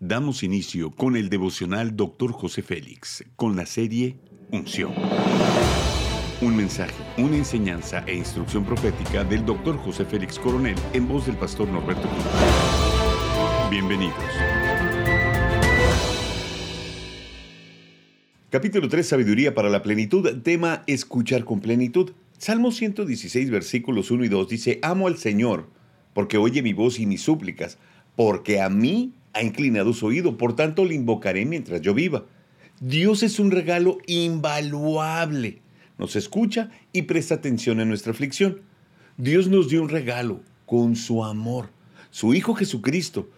Damos inicio con el devocional Dr. José Félix, con la serie Unción. Un mensaje, una enseñanza e instrucción profética del Dr. José Félix Coronel en voz del pastor Norberto Cruz. Bienvenidos. Capítulo 3, Sabiduría para la Plenitud, tema Escuchar con plenitud. Salmo 116, versículos 1 y 2 dice, Amo al Señor, porque oye mi voz y mis súplicas, porque a mí ha inclinado su oído, por tanto le invocaré mientras yo viva. Dios es un regalo invaluable. Nos escucha y presta atención a nuestra aflicción. Dios nos dio un regalo con su amor, su Hijo Jesucristo.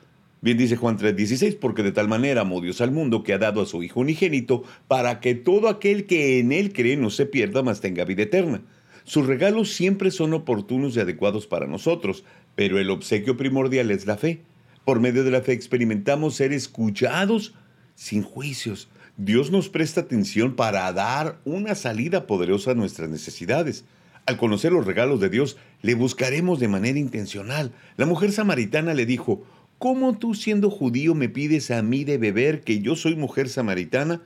Bien dice Juan 3:16, porque de tal manera amó Dios al mundo que ha dado a su Hijo unigénito, para que todo aquel que en Él cree no se pierda, mas tenga vida eterna. Sus regalos siempre son oportunos y adecuados para nosotros, pero el obsequio primordial es la fe. Por medio de la fe experimentamos ser escuchados sin juicios. Dios nos presta atención para dar una salida poderosa a nuestras necesidades. Al conocer los regalos de Dios, le buscaremos de manera intencional. La mujer samaritana le dijo, ¿Cómo tú siendo judío me pides a mí de beber que yo soy mujer samaritana?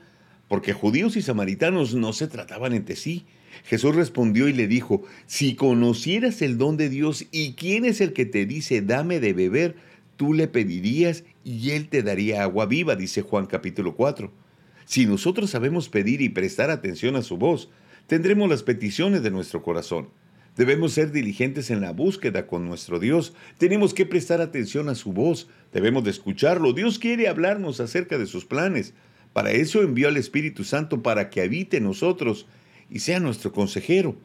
Porque judíos y samaritanos no se trataban entre sí. Jesús respondió y le dijo, Si conocieras el don de Dios y quién es el que te dice dame de beber, tú le pedirías y él te daría agua viva, dice Juan capítulo 4. Si nosotros sabemos pedir y prestar atención a su voz, tendremos las peticiones de nuestro corazón. Debemos ser diligentes en la búsqueda con nuestro Dios. Tenemos que prestar atención a su voz. Debemos de escucharlo. Dios quiere hablarnos acerca de sus planes. Para eso envió al Espíritu Santo para que habite en nosotros y sea nuestro consejero.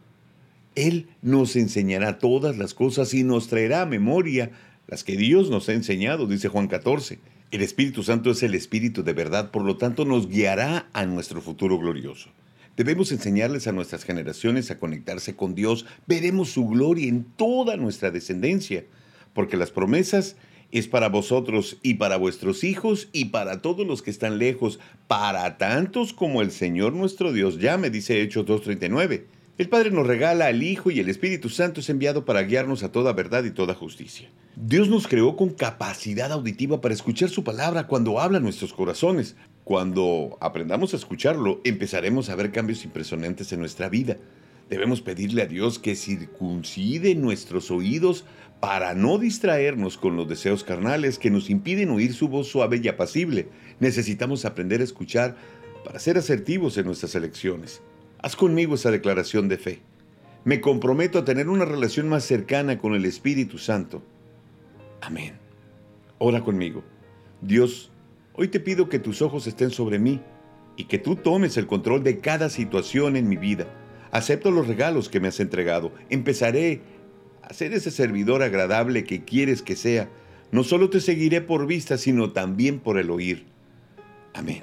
Él nos enseñará todas las cosas y nos traerá a memoria las que Dios nos ha enseñado, dice Juan 14. El Espíritu Santo es el Espíritu de verdad, por lo tanto nos guiará a nuestro futuro glorioso. Debemos enseñarles a nuestras generaciones a conectarse con Dios. Veremos su gloria en toda nuestra descendencia, porque las promesas es para vosotros y para vuestros hijos y para todos los que están lejos, para tantos como el Señor nuestro Dios llame, dice Hechos 2.39. El Padre nos regala al Hijo y el Espíritu Santo es enviado para guiarnos a toda verdad y toda justicia. Dios nos creó con capacidad auditiva para escuchar su palabra cuando habla nuestros corazones. Cuando aprendamos a escucharlo, empezaremos a ver cambios impresionantes en nuestra vida. Debemos pedirle a Dios que circuncide nuestros oídos para no distraernos con los deseos carnales que nos impiden oír su voz suave y apacible. Necesitamos aprender a escuchar para ser asertivos en nuestras elecciones. Haz conmigo esa declaración de fe. Me comprometo a tener una relación más cercana con el Espíritu Santo. Amén. Ora conmigo. Dios, hoy te pido que tus ojos estén sobre mí y que tú tomes el control de cada situación en mi vida. Acepto los regalos que me has entregado. Empezaré a ser ese servidor agradable que quieres que sea. No solo te seguiré por vista, sino también por el oír. Amén.